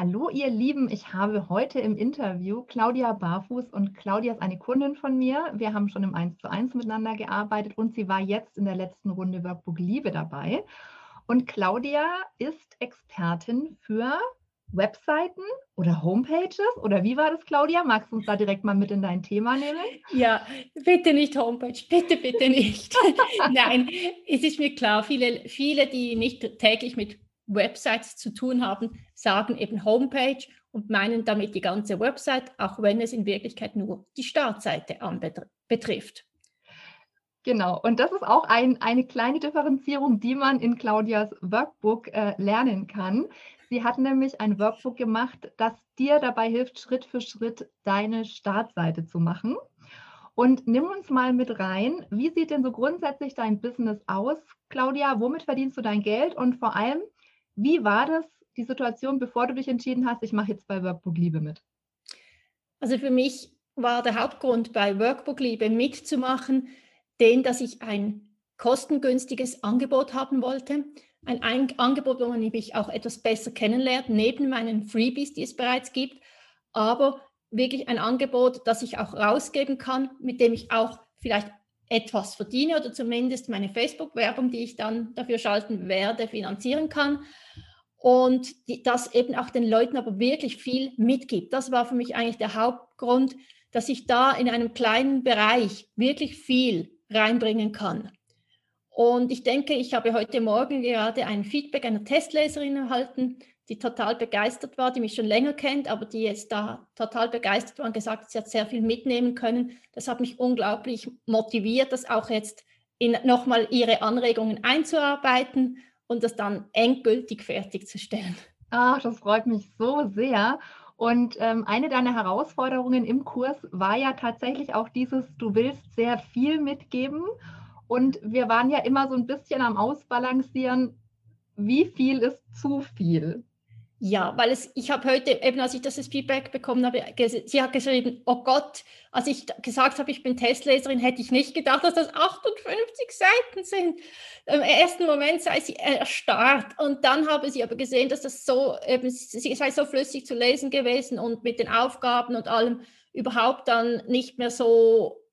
Hallo ihr Lieben, ich habe heute im Interview Claudia Barfuß und Claudia ist eine Kundin von mir. Wir haben schon im 1 zu 1 miteinander gearbeitet und sie war jetzt in der letzten Runde Workbook Liebe dabei. Und Claudia ist Expertin für Webseiten oder Homepages oder wie war das, Claudia? Magst du uns da direkt mal mit in dein Thema nehmen? Ja, bitte nicht Homepage, bitte, bitte nicht. Nein, es ist mir klar, viele, viele, die nicht täglich mit Websites zu tun haben, sagen eben Homepage und meinen damit die ganze Website, auch wenn es in Wirklichkeit nur die Startseite betrifft. Genau, und das ist auch ein, eine kleine Differenzierung, die man in Claudias Workbook äh, lernen kann. Sie hat nämlich ein Workbook gemacht, das dir dabei hilft, Schritt für Schritt deine Startseite zu machen. Und nimm uns mal mit rein, wie sieht denn so grundsätzlich dein Business aus, Claudia? Womit verdienst du dein Geld? Und vor allem, wie war das, die Situation, bevor du dich entschieden hast, ich mache jetzt bei Workbook Liebe mit? Also für mich war der Hauptgrund, bei Workbook Liebe mitzumachen, den, dass ich ein kostengünstiges Angebot haben wollte. Ein, ein Angebot, wo man mich auch etwas besser kennenlernt, neben meinen Freebies, die es bereits gibt, aber wirklich ein Angebot, das ich auch rausgeben kann, mit dem ich auch vielleicht etwas verdiene oder zumindest meine Facebook-Werbung, die ich dann dafür schalten werde, finanzieren kann. Und die, das eben auch den Leuten aber wirklich viel mitgibt. Das war für mich eigentlich der Hauptgrund, dass ich da in einem kleinen Bereich wirklich viel reinbringen kann. Und ich denke, ich habe heute Morgen gerade ein Feedback einer Testleserin erhalten, die total begeistert war, die mich schon länger kennt, aber die jetzt da total begeistert war und gesagt, hat, sie hat sehr viel mitnehmen können. Das hat mich unglaublich motiviert, das auch jetzt nochmal ihre Anregungen einzuarbeiten und das dann endgültig fertigzustellen. Ach, das freut mich so sehr. Und ähm, eine deiner Herausforderungen im Kurs war ja tatsächlich auch dieses, du willst sehr viel mitgeben. Und wir waren ja immer so ein bisschen am Ausbalancieren, wie viel ist zu viel? Ja, weil es, ich habe heute, eben als ich das Feedback bekommen habe, sie hat geschrieben, oh Gott, als ich gesagt habe, ich bin Testleserin, hätte ich nicht gedacht, dass das 58 Seiten sind. Im ersten Moment sei sie erstarrt und dann habe sie aber gesehen, dass das so, eben, sie sei so flüssig zu lesen gewesen und mit den Aufgaben und allem überhaupt dann nicht mehr so,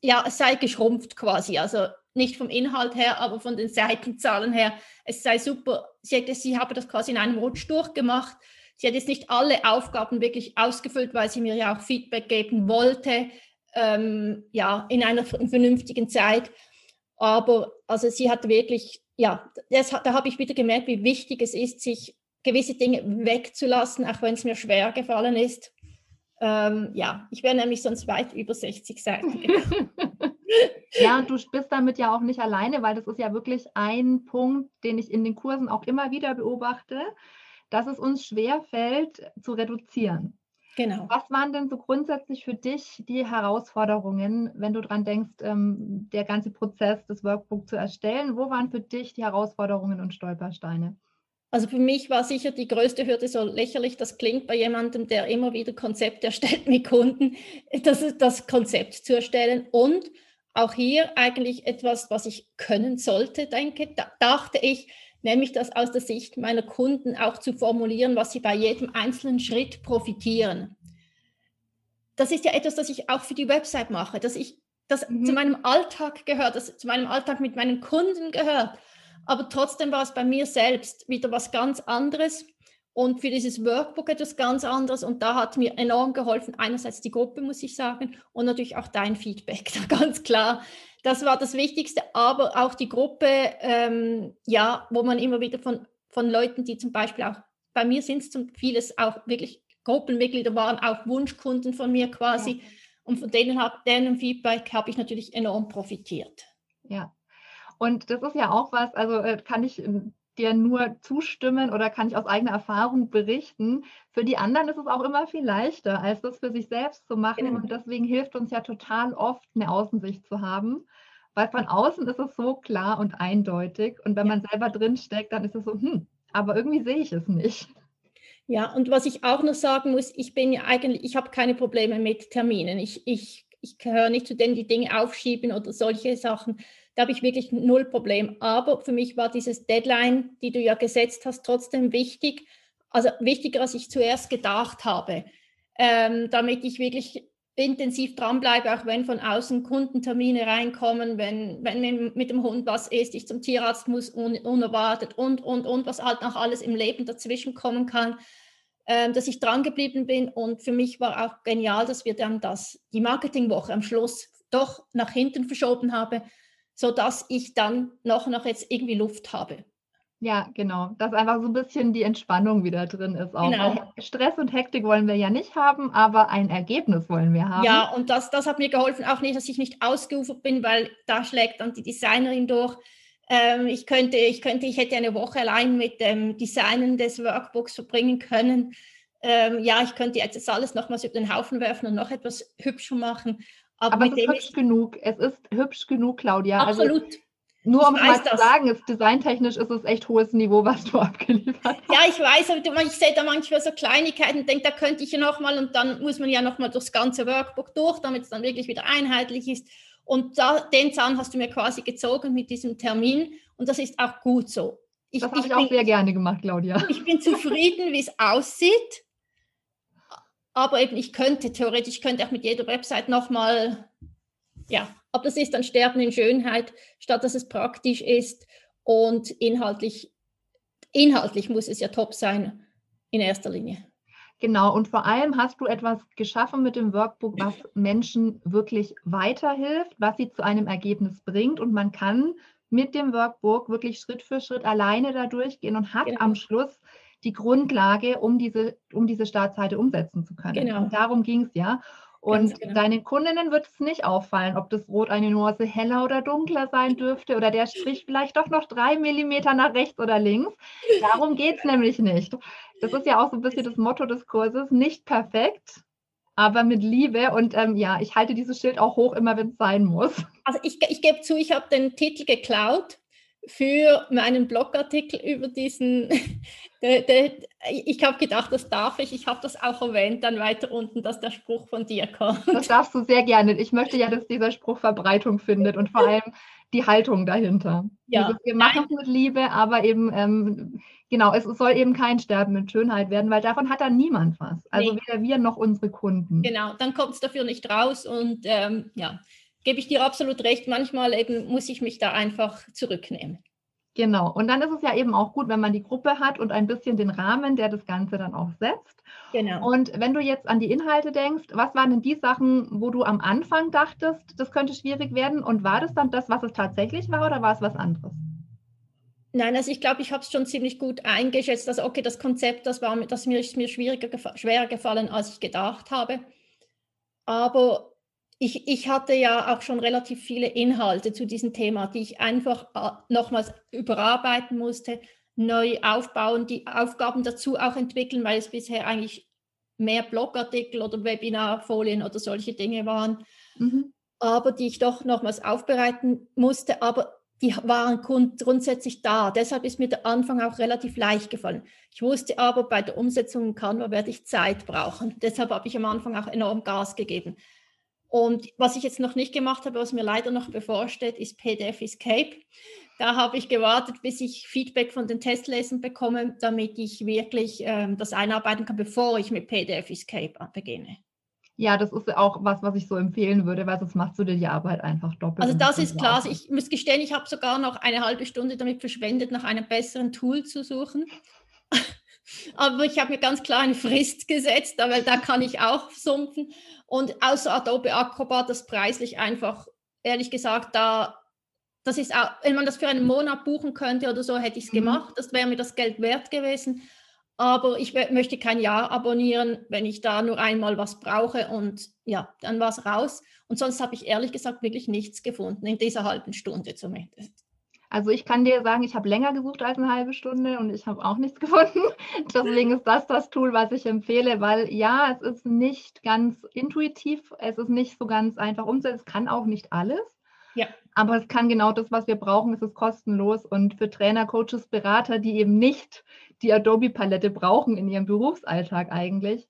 ja, es sei geschrumpft quasi. Also nicht vom Inhalt her, aber von den Seitenzahlen her. Es sei super. Sie, hätte, sie habe das quasi in einem Rutsch durchgemacht. Sie hat jetzt nicht alle Aufgaben wirklich ausgefüllt, weil sie mir ja auch Feedback geben wollte, ähm, ja, in einer vernünftigen Zeit. Aber also sie hat wirklich, ja, das, da habe ich wieder gemerkt, wie wichtig es ist, sich gewisse Dinge wegzulassen, auch wenn es mir schwer gefallen ist. Ähm, ja, ich wäre nämlich sonst weit über 60 Seiten. ja, und du bist damit ja auch nicht alleine, weil das ist ja wirklich ein Punkt, den ich in den Kursen auch immer wieder beobachte, dass es uns schwer fällt zu reduzieren. Genau. Was waren denn so grundsätzlich für dich die Herausforderungen, wenn du dran denkst, ähm, der ganze Prozess, das Workbook zu erstellen? Wo waren für dich die Herausforderungen und Stolpersteine? Also für mich war sicher die größte Hürde, so lächerlich das klingt bei jemandem, der immer wieder Konzepte erstellt mit Kunden, das, das Konzept zu erstellen und auch hier eigentlich etwas, was ich können sollte, denke, da, dachte ich, nämlich das aus der Sicht meiner Kunden auch zu formulieren, was sie bei jedem einzelnen Schritt profitieren. Das ist ja etwas, das ich auch für die Website mache, dass ich das mhm. zu meinem Alltag gehört, das zu meinem Alltag mit meinen Kunden gehört. Aber trotzdem war es bei mir selbst wieder was ganz anderes und für dieses Workbook etwas ganz anderes. Und da hat mir enorm geholfen, einerseits die Gruppe, muss ich sagen, und natürlich auch dein Feedback, da ganz klar. Das war das Wichtigste, aber auch die Gruppe, ähm, ja, wo man immer wieder von, von Leuten, die zum Beispiel auch, bei mir sind es vieles auch wirklich Gruppenmitglieder, waren auch Wunschkunden von mir quasi. Ja. Und von denen, hab, denen Feedback habe ich natürlich enorm profitiert. Ja, und das ist ja auch was, also äh, kann ich ähm, dir nur zustimmen oder kann ich aus eigener Erfahrung berichten. Für die anderen ist es auch immer viel leichter, als das für sich selbst zu machen. Genau. Und deswegen hilft uns ja total oft, eine Außensicht zu haben. Weil von außen ist es so klar und eindeutig. Und wenn ja. man selber drinsteckt, dann ist es so, hm, aber irgendwie sehe ich es nicht. Ja, und was ich auch noch sagen muss, ich bin ja eigentlich, ich habe keine Probleme mit Terminen. Ich, ich, ich gehöre nicht zu denen, die Dinge aufschieben oder solche Sachen. Da habe ich wirklich null Problem. Aber für mich war dieses Deadline, die du ja gesetzt hast, trotzdem wichtig. Also wichtiger, als ich zuerst gedacht habe, ähm, damit ich wirklich intensiv dranbleibe, auch wenn von außen Kundentermine reinkommen, wenn, wenn mit dem Hund was ist, ich zum Tierarzt muss un, unerwartet und, und, und, was halt noch alles im Leben dazwischen kommen kann, äh, dass ich dran geblieben bin. Und für mich war auch genial, dass wir dann das, die Marketingwoche am Schluss doch nach hinten verschoben haben, sodass ich dann noch, noch jetzt irgendwie Luft habe. Ja, genau. Dass einfach so ein bisschen die Entspannung wieder drin ist auch. Genau. Stress und Hektik wollen wir ja nicht haben, aber ein Ergebnis wollen wir haben. Ja, und das, das hat mir geholfen, auch nicht, dass ich nicht ausgeufert bin, weil da schlägt dann die Designerin durch. Ähm, ich, könnte, ich könnte, ich hätte eine Woche allein mit dem Designen des Workbooks verbringen können. Ähm, ja, ich könnte jetzt das alles nochmals über den Haufen werfen und noch etwas hübscher machen. Aber, aber es ist hübsch genug. Es ist hübsch genug, Claudia. Also Absolut. Also, nur um mal zu sagen, ist, designtechnisch ist es echt hohes Niveau, was du abgeliefert hast. Ja, ich weiß, aber ich sehe da manchmal so Kleinigkeiten und denke, da könnte ich ja nochmal und dann muss man ja nochmal durchs ganze Workbook durch, damit es dann wirklich wieder einheitlich ist. Und da, den Zahn hast du mir quasi gezogen mit diesem Termin und das ist auch gut so. Ich, das habe ich, ich, auch bin, sehr gerne gemacht, Claudia. Ich bin zufrieden, wie es aussieht, aber eben ich könnte theoretisch, könnte auch mit jeder Website nochmal ja, aber das ist dann Sterben in Schönheit, statt dass es praktisch ist und inhaltlich, inhaltlich muss es ja top sein in erster Linie. Genau, und vor allem hast du etwas geschaffen mit dem Workbook, was Menschen wirklich weiterhilft, was sie zu einem Ergebnis bringt. Und man kann mit dem Workbook wirklich Schritt für Schritt alleine da durchgehen und hat genau. am Schluss die Grundlage, um diese, um diese Startseite umsetzen zu können. Genau. Und darum ging es ja. Und genau. deinen Kundinnen wird es nicht auffallen, ob das Rot eine Nuance heller oder dunkler sein dürfte oder der Strich vielleicht doch noch drei Millimeter nach rechts oder links. Darum geht es nämlich nicht. Das ist ja auch so ein bisschen das Motto des Kurses, nicht perfekt, aber mit Liebe. Und ähm, ja, ich halte dieses Schild auch hoch, immer wenn es sein muss. Also ich, ich gebe zu, ich habe den Titel geklaut für meinen Blogartikel über diesen, der, der, ich habe gedacht, das darf ich. Ich habe das auch erwähnt, dann weiter unten, dass der Spruch von dir kommt. Das darfst du sehr gerne. Ich möchte ja, dass dieser Spruch Verbreitung findet und vor allem die Haltung dahinter. Ja. Also wir machen es mit Liebe, aber eben, ähm, genau, es soll eben kein Sterben mit Schönheit werden, weil davon hat dann niemand was. Also nee. weder wir noch unsere Kunden. Genau, dann kommt es dafür nicht raus und ähm, ja gebe ich dir absolut recht. Manchmal eben muss ich mich da einfach zurücknehmen. Genau. Und dann ist es ja eben auch gut, wenn man die Gruppe hat und ein bisschen den Rahmen, der das Ganze dann auch setzt. Genau. Und wenn du jetzt an die Inhalte denkst, was waren denn die Sachen, wo du am Anfang dachtest, das könnte schwierig werden? Und war das dann das, was es tatsächlich war oder war es was anderes? Nein, also ich glaube, ich habe es schon ziemlich gut eingeschätzt. Also okay, das Konzept, das war das mir, ist mir schwieriger, schwerer gefallen, als ich gedacht habe. Aber ich, ich hatte ja auch schon relativ viele Inhalte zu diesem Thema, die ich einfach äh, nochmals überarbeiten musste, neu aufbauen, die Aufgaben dazu auch entwickeln, weil es bisher eigentlich mehr Blogartikel oder Webinarfolien oder solche Dinge waren, mhm. aber die ich doch nochmals aufbereiten musste, aber die waren grundsätzlich da. Deshalb ist mir der Anfang auch relativ leicht gefallen. Ich wusste aber, bei der Umsetzung in Canva werde ich Zeit brauchen. Deshalb habe ich am Anfang auch enorm Gas gegeben. Und was ich jetzt noch nicht gemacht habe, was mir leider noch bevorsteht, ist PDF Escape. Da habe ich gewartet, bis ich Feedback von den Testlesern bekomme, damit ich wirklich ähm, das einarbeiten kann, bevor ich mit PDF Escape beginne. Ja, das ist auch was, was ich so empfehlen würde, weil sonst machst du dir die Arbeit einfach doppelt. Also das ist klar. Also ich muss gestehen, ich habe sogar noch eine halbe Stunde damit verschwendet, nach einem besseren Tool zu suchen. Aber ich habe mir ganz klar eine Frist gesetzt, weil da kann ich auch sumpfen. Und außer Adobe Acrobat, das preislich einfach, ehrlich gesagt, da, das ist auch, wenn man das für einen Monat buchen könnte oder so, hätte ich es mhm. gemacht. Das wäre mir das Geld wert gewesen. Aber ich möchte kein Jahr abonnieren, wenn ich da nur einmal was brauche und ja, dann war es raus. Und sonst habe ich ehrlich gesagt wirklich nichts gefunden, in dieser halben Stunde zumindest. Also ich kann dir sagen, ich habe länger gesucht als eine halbe Stunde und ich habe auch nichts gefunden. Deswegen ist das das Tool, was ich empfehle, weil ja, es ist nicht ganz intuitiv, es ist nicht so ganz einfach umzusetzen, es kann auch nicht alles. Ja. Aber es kann genau das, was wir brauchen, es ist kostenlos und für Trainer, Coaches, Berater, die eben nicht die Adobe-Palette brauchen in ihrem Berufsalltag eigentlich,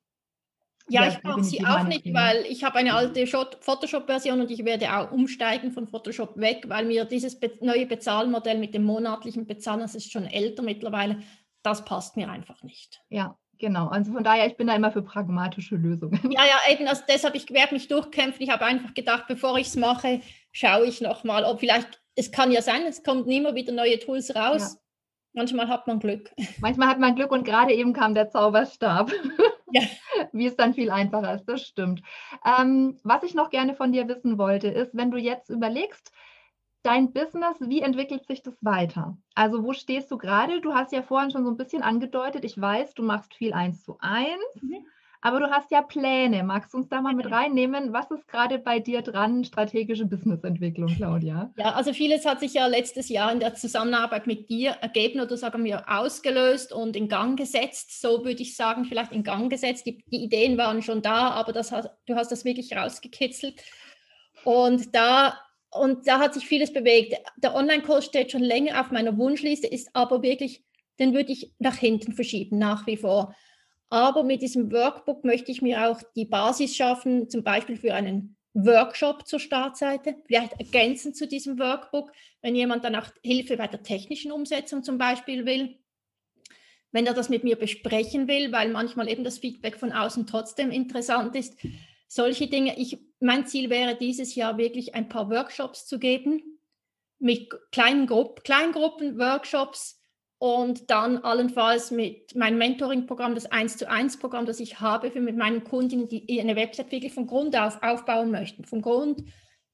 ja, ich brauche sie auch nicht, Thema. weil ich habe eine alte Photoshop-Version und ich werde auch umsteigen von Photoshop weg, weil mir dieses neue Bezahlmodell mit dem monatlichen Bezahlen, das ist schon älter mittlerweile, das passt mir einfach nicht. Ja, genau. Also von daher, ich bin da immer für pragmatische Lösungen. Ja, ja, eben, also deshalb, ich werde mich durchkämpfen. Ich habe einfach gedacht, bevor ich es mache, schaue ich nochmal, ob vielleicht, es kann ja sein, es kommen immer wieder neue Tools raus. Ja. Manchmal hat man Glück. Manchmal hat man Glück und gerade eben kam der Zauberstab. Ja. Wie es dann viel einfacher ist, das stimmt. Ähm, was ich noch gerne von dir wissen wollte, ist, wenn du jetzt überlegst, dein Business, wie entwickelt sich das weiter? Also wo stehst du gerade? Du hast ja vorhin schon so ein bisschen angedeutet, ich weiß, du machst viel eins zu eins. Mhm. Aber du hast ja Pläne. Magst du uns da mal mit reinnehmen? Was ist gerade bei dir dran, strategische Businessentwicklung, Claudia? Ja, also vieles hat sich ja letztes Jahr in der Zusammenarbeit mit dir ergeben oder sagen wir ausgelöst und in Gang gesetzt. So würde ich sagen, vielleicht in Gang gesetzt. Die, die Ideen waren schon da, aber das hast, du hast das wirklich rausgekitzelt. Und da und da hat sich vieles bewegt. Der Online-Kurs steht schon länger auf meiner Wunschliste, ist aber wirklich, den würde ich nach hinten verschieben, nach wie vor. Aber mit diesem Workbook möchte ich mir auch die Basis schaffen, zum Beispiel für einen Workshop zur Startseite, vielleicht ergänzend zu diesem Workbook, wenn jemand dann auch Hilfe bei der technischen Umsetzung zum Beispiel will, wenn er das mit mir besprechen will, weil manchmal eben das Feedback von außen trotzdem interessant ist. Solche Dinge. Ich, mein Ziel wäre dieses Jahr wirklich ein paar Workshops zu geben mit kleinen Gruppen, Kleingruppen, Workshops, und dann allenfalls mit meinem Mentoring-Programm, das 1 zu 1 Programm, das ich habe für mit meinen Kundinnen, die eine Website wirklich von Grund auf aufbauen möchten, von Grund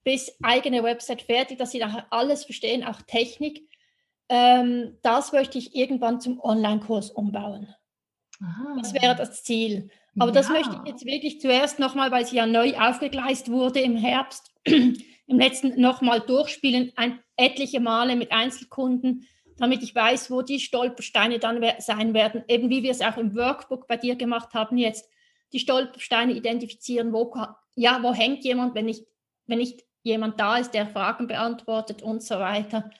bis eigene Website fertig, dass sie nachher alles verstehen, auch Technik. Ähm, das möchte ich irgendwann zum Online-Kurs umbauen. Aha. Das wäre das Ziel. Aber ja. das möchte ich jetzt wirklich zuerst nochmal, weil sie ja neu aufgegleist wurde im Herbst, im letzten nochmal durchspielen, ein, etliche Male mit Einzelkunden damit ich weiß, wo die Stolpersteine dann sein werden. Eben wie wir es auch im Workbook bei dir gemacht haben jetzt, die Stolpersteine identifizieren, wo, ja, wo hängt jemand, wenn nicht, wenn nicht jemand da ist, der Fragen beantwortet und so weiter.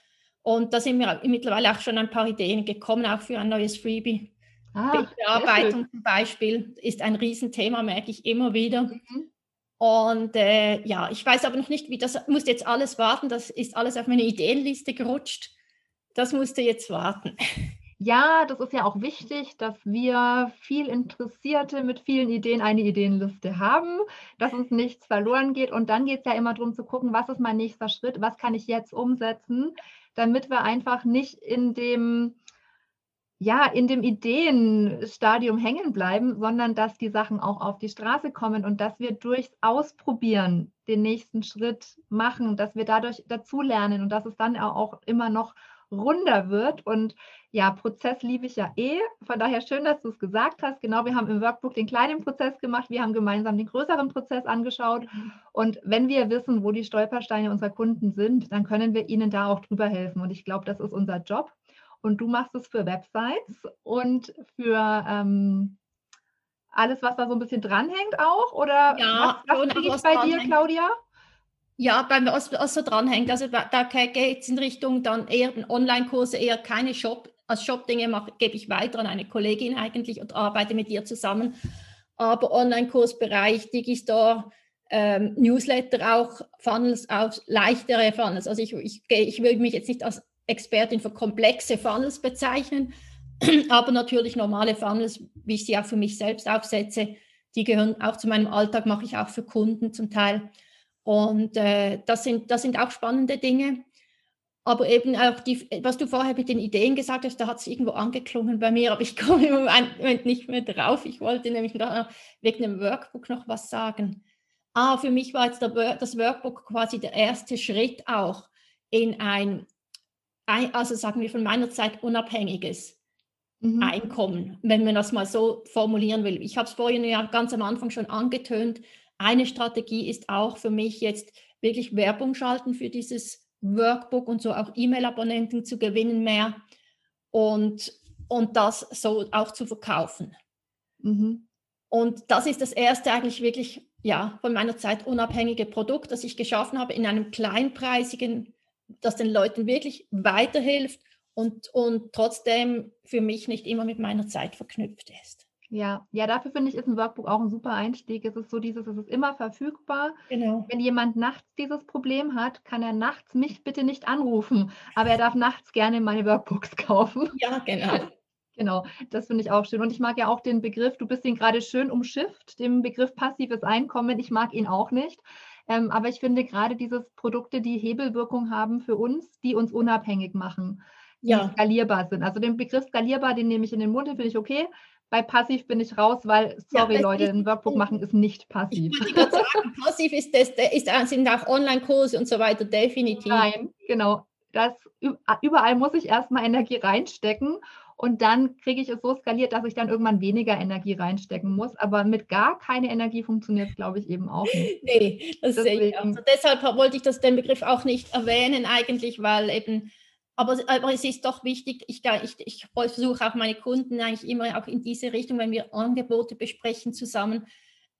Und da sind mir mittlerweile auch schon ein paar Ideen gekommen, auch für ein neues Freebie. Ah, Bearbeitung zum Beispiel ist ein Riesenthema, merke ich immer wieder. Mhm. Und äh, ja, ich weiß aber noch nicht, wie das muss jetzt alles warten. Das ist alles auf meine Ideenliste gerutscht das musste jetzt warten. Ja, das ist ja auch wichtig, dass wir viel Interessierte mit vielen Ideen eine Ideenliste haben, dass uns nichts verloren geht. Und dann geht es ja immer darum zu gucken, was ist mein nächster Schritt, was kann ich jetzt umsetzen, damit wir einfach nicht in dem, ja, in dem Ideenstadium hängen bleiben, sondern dass die Sachen auch auf die Straße kommen und dass wir durchs Ausprobieren den nächsten Schritt machen, dass wir dadurch dazulernen und dass es dann auch immer noch runder wird. Und ja, Prozess liebe ich ja eh. Von daher schön, dass du es gesagt hast. Genau, wir haben im Workbook den kleinen Prozess gemacht. Wir haben gemeinsam den größeren Prozess angeschaut. Und wenn wir wissen, wo die Stolpersteine unserer Kunden sind, dann können wir ihnen da auch drüber helfen. Und ich glaube, das ist unser Job. Und du machst es für Websites und für ähm, alles, was da so ein bisschen dranhängt auch? Oder ja, was, was kriege ich bei dir, Claudia? Ja, beim was, was so dranhängt, also da, geht es in Richtung dann eher Online-Kurse, eher keine Shop. Als Shop-Dinge gebe ich weiter an eine Kollegin eigentlich und arbeite mit ihr zusammen. Aber Online-Kursbereich, Digistore, ähm, Newsletter auch, Funnels, auch leichtere Funnels. Also ich, ich, ich würde mich jetzt nicht als Expertin für komplexe Funnels bezeichnen, aber natürlich normale Funnels, wie ich sie auch für mich selbst aufsetze, die gehören auch zu meinem Alltag, mache ich auch für Kunden zum Teil. Und äh, das, sind, das sind auch spannende Dinge. Aber eben auch die, was du vorher mit den Ideen gesagt hast, da hat es irgendwo angeklungen bei mir, aber ich komme im Moment nicht mehr drauf. Ich wollte nämlich wegen dem Workbook noch was sagen. Ah, für mich war jetzt der, das Workbook quasi der erste Schritt auch in ein, also sagen wir von meiner Zeit unabhängiges mhm. Einkommen, wenn man das mal so formulieren will. Ich habe es vorhin ja ganz am Anfang schon angetönt, eine Strategie ist auch für mich jetzt wirklich Werbung schalten für dieses Workbook und so auch E-Mail-Abonnenten zu gewinnen mehr und, und das so auch zu verkaufen. Mhm. Und das ist das erste eigentlich wirklich ja, von meiner Zeit unabhängige Produkt, das ich geschaffen habe in einem kleinpreisigen, das den Leuten wirklich weiterhilft und, und trotzdem für mich nicht immer mit meiner Zeit verknüpft ist. Ja, ja, dafür finde ich, ist ein Workbook auch ein super Einstieg. Es ist so dieses, es ist immer verfügbar. Genau. Wenn jemand nachts dieses Problem hat, kann er nachts mich bitte nicht anrufen, aber er darf nachts gerne meine Workbooks kaufen. Ja, genau. Genau, das finde ich auch schön. Und ich mag ja auch den Begriff, du bist ihn gerade schön umschifft, den Begriff passives Einkommen. Ich mag ihn auch nicht. Ähm, aber ich finde gerade dieses Produkte, die Hebelwirkung haben für uns, die uns unabhängig machen, die ja. skalierbar sind. Also den Begriff skalierbar, den nehme ich in den Mund, den finde ich okay. Bei passiv bin ich raus, weil, sorry ja, Leute, ein Workbook machen ist nicht passiv. Ich würde sagen, passiv ist das, ist, sind auch Online-Kurse und so weiter, definitiv. Nein, genau. Das, überall muss ich erstmal Energie reinstecken und dann kriege ich es so skaliert, dass ich dann irgendwann weniger Energie reinstecken muss. Aber mit gar keine Energie funktioniert es, glaube ich, eben auch nicht. Nee, das Deswegen. sehe ich. Also deshalb wollte ich das, den Begriff auch nicht erwähnen, eigentlich, weil eben aber, aber, es ist doch wichtig, ich, ich, ich versuche auch meine Kunden eigentlich immer auch in diese Richtung, wenn wir Angebote besprechen zusammen,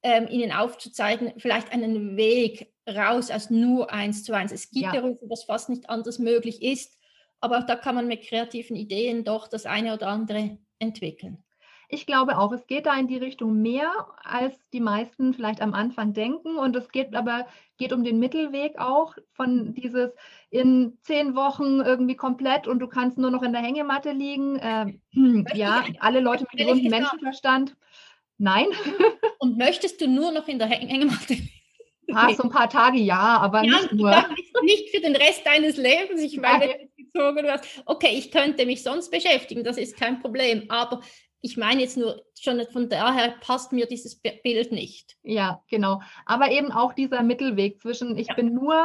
ähm, ihnen aufzuzeigen, vielleicht einen Weg raus aus nur eins zu eins. Es gibt ja. Berufe, wo das fast nicht anders möglich ist, aber auch da kann man mit kreativen Ideen doch das eine oder andere entwickeln. Ich glaube auch, es geht da in die Richtung mehr, als die meisten vielleicht am Anfang denken. Und es geht aber geht um den Mittelweg auch von dieses in zehn Wochen irgendwie komplett und du kannst nur noch in der Hängematte liegen. Äh, ja, alle Leute mit gesundem Menschenverstand. Nein. Und möchtest du nur noch in der Hängematte liegen? Ah, so ein paar Tage ja, aber ja, nicht nur. Nicht für den Rest deines Lebens. Ich meine, gezogen hast. Okay, ich könnte mich sonst beschäftigen, das ist kein Problem. Aber ich meine jetzt nur, schon von daher passt mir dieses Bild nicht. Ja, genau. Aber eben auch dieser Mittelweg zwischen, ich ja. bin nur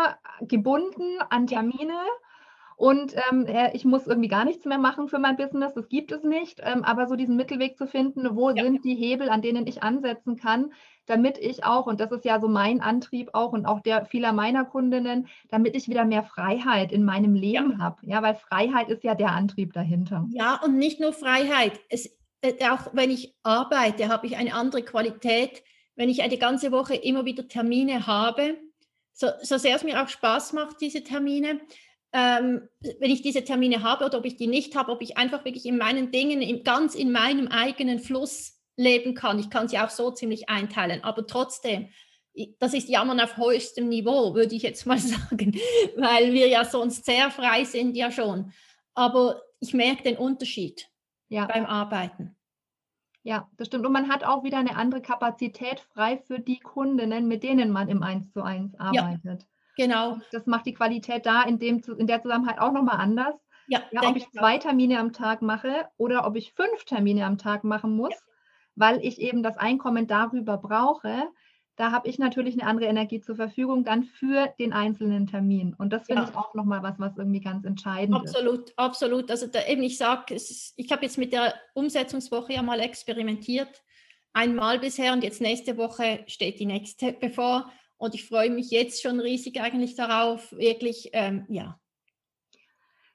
gebunden an Termine und ähm, ich muss irgendwie gar nichts mehr machen für mein Business, das gibt es nicht. Ähm, aber so diesen Mittelweg zu finden, wo ja. sind die Hebel, an denen ich ansetzen kann, damit ich auch, und das ist ja so mein Antrieb auch und auch der vieler meiner Kundinnen, damit ich wieder mehr Freiheit in meinem Leben ja. habe. Ja, weil Freiheit ist ja der Antrieb dahinter. Ja, und nicht nur Freiheit. Es äh, auch wenn ich arbeite, habe ich eine andere Qualität. Wenn ich eine ganze Woche immer wieder Termine habe, so, so sehr es mir auch Spaß macht, diese Termine, ähm, wenn ich diese Termine habe oder ob ich die nicht habe, ob ich einfach wirklich in meinen Dingen, in, ganz in meinem eigenen Fluss leben kann. Ich kann sie auch so ziemlich einteilen, aber trotzdem, das ist Jammern auf höchstem Niveau, würde ich jetzt mal sagen, weil wir ja sonst sehr frei sind, ja schon. Aber ich merke den Unterschied ja. beim Arbeiten. Ja, das stimmt. Und man hat auch wieder eine andere Kapazität frei für die Kundinnen, mit denen man im 1 zu 1 arbeitet. Ja, genau. Und das macht die Qualität da in, dem, in der Zusammenhalt auch nochmal anders. Ja, ja ob ich zwei Termine am Tag mache oder ob ich fünf Termine am Tag machen muss, ja. weil ich eben das Einkommen darüber brauche, da habe ich natürlich eine andere Energie zur Verfügung dann für den einzelnen Termin. Und das finde ja. ich auch nochmal was, was irgendwie ganz entscheidend absolut, ist. Absolut, absolut. Also da eben, ich sage, ich habe jetzt mit der Umsetzungswoche ja mal experimentiert. Einmal bisher und jetzt nächste Woche steht die nächste bevor. Und ich freue mich jetzt schon riesig eigentlich darauf, wirklich, ähm, ja,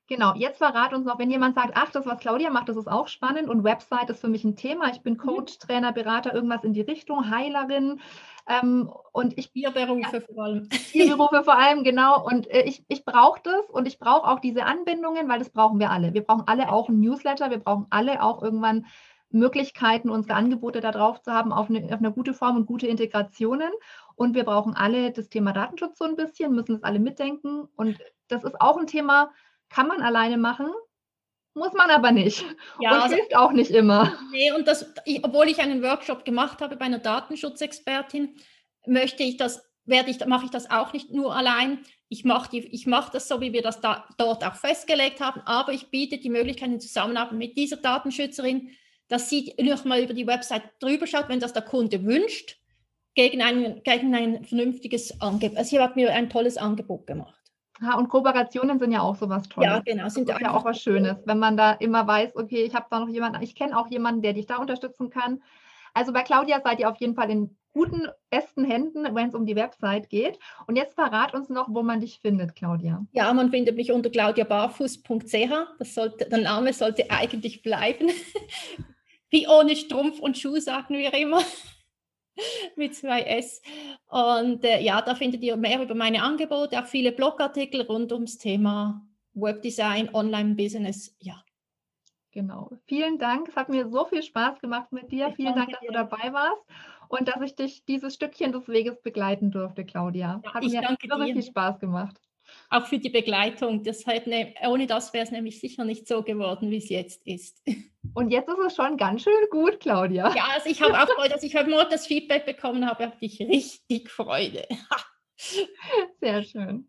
Genau, jetzt verrat uns noch, wenn jemand sagt, ach, das, was Claudia macht, das ist auch spannend und Website ist für mich ein Thema. Ich bin mhm. Coach, Trainer, Berater, irgendwas in die Richtung, Heilerin. Ähm, und ich Tierberufe ja, vor allem. Tierberufe vor allem, genau. Und äh, ich, ich brauche das und ich brauche auch diese Anbindungen, weil das brauchen wir alle. Wir brauchen alle auch ein Newsletter, wir brauchen alle auch irgendwann Möglichkeiten, unsere Angebote da drauf zu haben, auf eine, auf eine gute Form und gute Integrationen. Und wir brauchen alle das Thema Datenschutz so ein bisschen, müssen es alle mitdenken. Und das ist auch ein Thema, kann man alleine machen, muss man aber nicht. Ja, und also, hilft auch nicht immer. Nee, und das, ich, obwohl ich einen Workshop gemacht habe bei einer Datenschutzexpertin, möchte ich das, werde ich, mache ich das auch nicht nur allein. Ich mache, die, ich mache das so, wie wir das da, dort auch festgelegt haben, aber ich biete die Möglichkeit in Zusammenarbeit mit dieser Datenschützerin, dass sie noch mal über die Website drüber schaut, wenn das der Kunde wünscht, gegen ein, gegen ein vernünftiges Angebot. Also sie hat mir ein tolles Angebot gemacht. Ja, und Kooperationen sind ja auch so was Tolles. Ja, genau. Sind das ist ja auch was Schönes, wenn man da immer weiß, okay, ich habe da noch jemanden, ich kenne auch jemanden, der dich da unterstützen kann. Also bei Claudia seid ihr auf jeden Fall in guten, besten Händen, wenn es um die Website geht. Und jetzt verrat uns noch, wo man dich findet, Claudia. Ja, man findet mich unter claudiabarfuß.ch. Das sollte, der Name sollte eigentlich bleiben. Wie ohne Strumpf und Schuh, sagen wir immer. Mit zwei S. Und äh, ja, da findet ihr mehr über meine Angebote, auch viele Blogartikel rund ums Thema Webdesign, Online-Business. Ja. Genau. Vielen Dank. Es hat mir so viel Spaß gemacht mit dir. Ich Vielen Dank, dass dir. du dabei warst und dass ich dich dieses Stückchen des Weges begleiten durfte, Claudia. Ja, hat mir so viel Spaß gemacht. Auch für die Begleitung. Das halt ne, ohne das wäre es nämlich sicher nicht so geworden, wie es jetzt ist. Und jetzt ist es schon ganz schön gut, Claudia. Ja, also ich habe auch Freude, dass ich heute Morgen das Feedback bekommen habe, habe ich richtig Freude. Sehr schön.